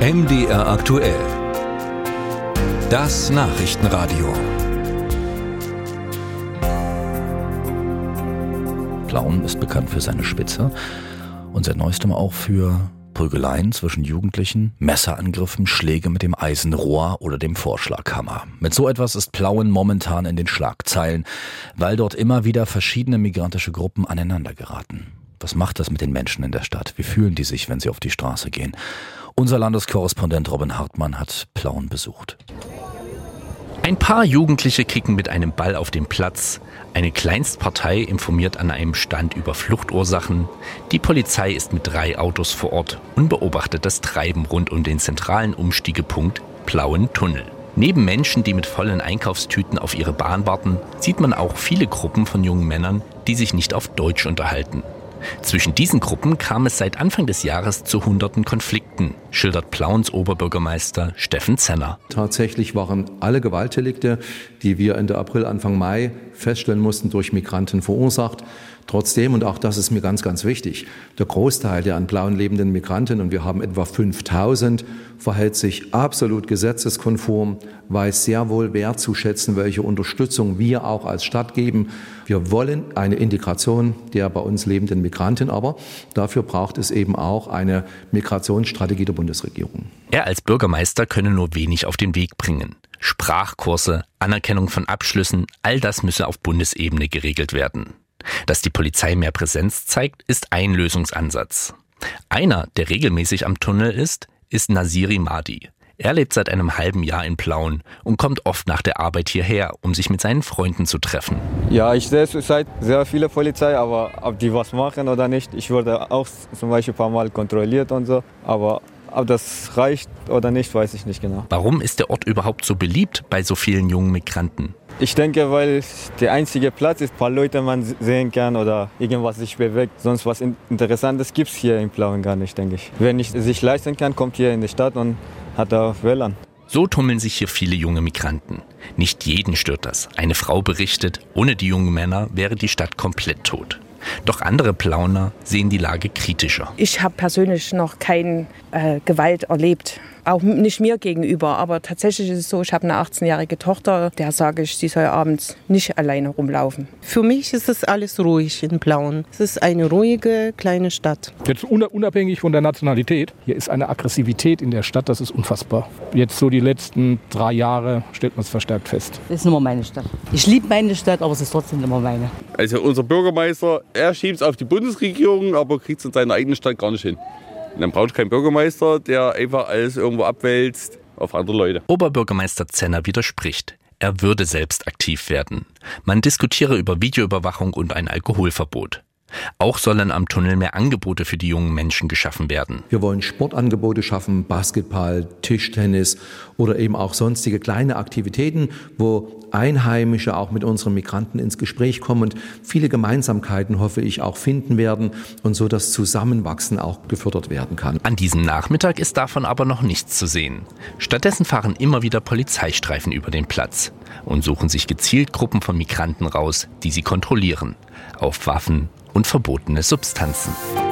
MDR aktuell. Das Nachrichtenradio. Plauen ist bekannt für seine Spitze und seit neuestem auch für Prügeleien zwischen Jugendlichen, Messerangriffen, Schläge mit dem Eisenrohr oder dem Vorschlaghammer. Mit so etwas ist Plauen momentan in den Schlagzeilen, weil dort immer wieder verschiedene migrantische Gruppen aneinander geraten. Was macht das mit den Menschen in der Stadt? Wie fühlen die sich, wenn sie auf die Straße gehen? Unser Landeskorrespondent Robin Hartmann hat Plauen besucht. Ein paar Jugendliche kicken mit einem Ball auf dem Platz. Eine Kleinstpartei informiert an einem Stand über Fluchtursachen. Die Polizei ist mit drei Autos vor Ort und beobachtet das Treiben rund um den zentralen Umstiegepunkt Plauen Tunnel. Neben Menschen, die mit vollen Einkaufstüten auf ihre Bahn warten, sieht man auch viele Gruppen von jungen Männern, die sich nicht auf Deutsch unterhalten. Zwischen diesen Gruppen kam es seit Anfang des Jahres zu hunderten Konflikten, schildert Plauens Oberbürgermeister Steffen Zenner. Tatsächlich waren alle Gewaltdelikte, die wir Ende April, Anfang Mai feststellen mussten, durch Migranten verursacht. Trotzdem, und auch das ist mir ganz, ganz wichtig, der Großteil der an Plauen lebenden Migranten, und wir haben etwa 5000, verhält sich absolut gesetzeskonform, weiß sehr wohl wertzuschätzen, welche Unterstützung wir auch als Stadt geben. Wir wollen eine Integration der bei uns lebenden Migranten, aber dafür braucht es eben auch eine Migrationsstrategie der Bundesregierung. Er als Bürgermeister könne nur wenig auf den Weg bringen. Sprachkurse, Anerkennung von Abschlüssen, all das müsse auf Bundesebene geregelt werden. Dass die Polizei mehr Präsenz zeigt, ist ein Lösungsansatz. Einer, der regelmäßig am Tunnel ist, ist Nasiri Madi. Er lebt seit einem halben Jahr in Plauen und kommt oft nach der Arbeit hierher, um sich mit seinen Freunden zu treffen. Ja, ich sehe zurzeit sehr viele Polizei, aber ob die was machen oder nicht, ich wurde auch zum Beispiel ein paar Mal kontrolliert und so, aber ob das reicht oder nicht, weiß ich nicht genau. Warum ist der Ort überhaupt so beliebt bei so vielen jungen Migranten? Ich denke, weil der einzige Platz ist, ein paar Leute man sehen kann oder irgendwas sich bewegt. Sonst was Interessantes gibt es hier in Plauen gar nicht, denke ich. Wer nicht sich leisten kann, kommt hier in die Stadt und hat da WLAN. So tummeln sich hier viele junge Migranten. Nicht jeden stört das. Eine Frau berichtet, ohne die jungen Männer wäre die Stadt komplett tot. Doch andere Plauner sehen die Lage kritischer. Ich habe persönlich noch keine äh, Gewalt erlebt. Auch nicht mir gegenüber, aber tatsächlich ist es so, ich habe eine 18-jährige Tochter, der sage ich, sie soll abends nicht alleine rumlaufen. Für mich ist es alles ruhig in Plauen. Es ist eine ruhige kleine Stadt. Jetzt unabhängig von der Nationalität, hier ist eine Aggressivität in der Stadt, das ist unfassbar. Jetzt so die letzten drei Jahre stellt man es verstärkt fest. Das ist immer meine Stadt. Ich liebe meine Stadt, aber es ist trotzdem immer meine. Also unser Bürgermeister, er schiebt es auf die Bundesregierung, aber kriegt es in seiner eigenen Stadt gar nicht hin. Dann braucht kein Bürgermeister, der einfach alles irgendwo abwälzt auf andere Leute. Oberbürgermeister Zenner widerspricht. Er würde selbst aktiv werden. Man diskutiere über Videoüberwachung und ein Alkoholverbot. Auch sollen am Tunnel mehr Angebote für die jungen Menschen geschaffen werden. Wir wollen Sportangebote schaffen, Basketball, Tischtennis oder eben auch sonstige kleine Aktivitäten, wo Einheimische auch mit unseren Migranten ins Gespräch kommen und viele Gemeinsamkeiten, hoffe ich, auch finden werden und so das Zusammenwachsen auch gefördert werden kann. An diesem Nachmittag ist davon aber noch nichts zu sehen. Stattdessen fahren immer wieder Polizeistreifen über den Platz und suchen sich gezielt Gruppen von Migranten raus, die sie kontrollieren. Auf Waffen und verbotene Substanzen.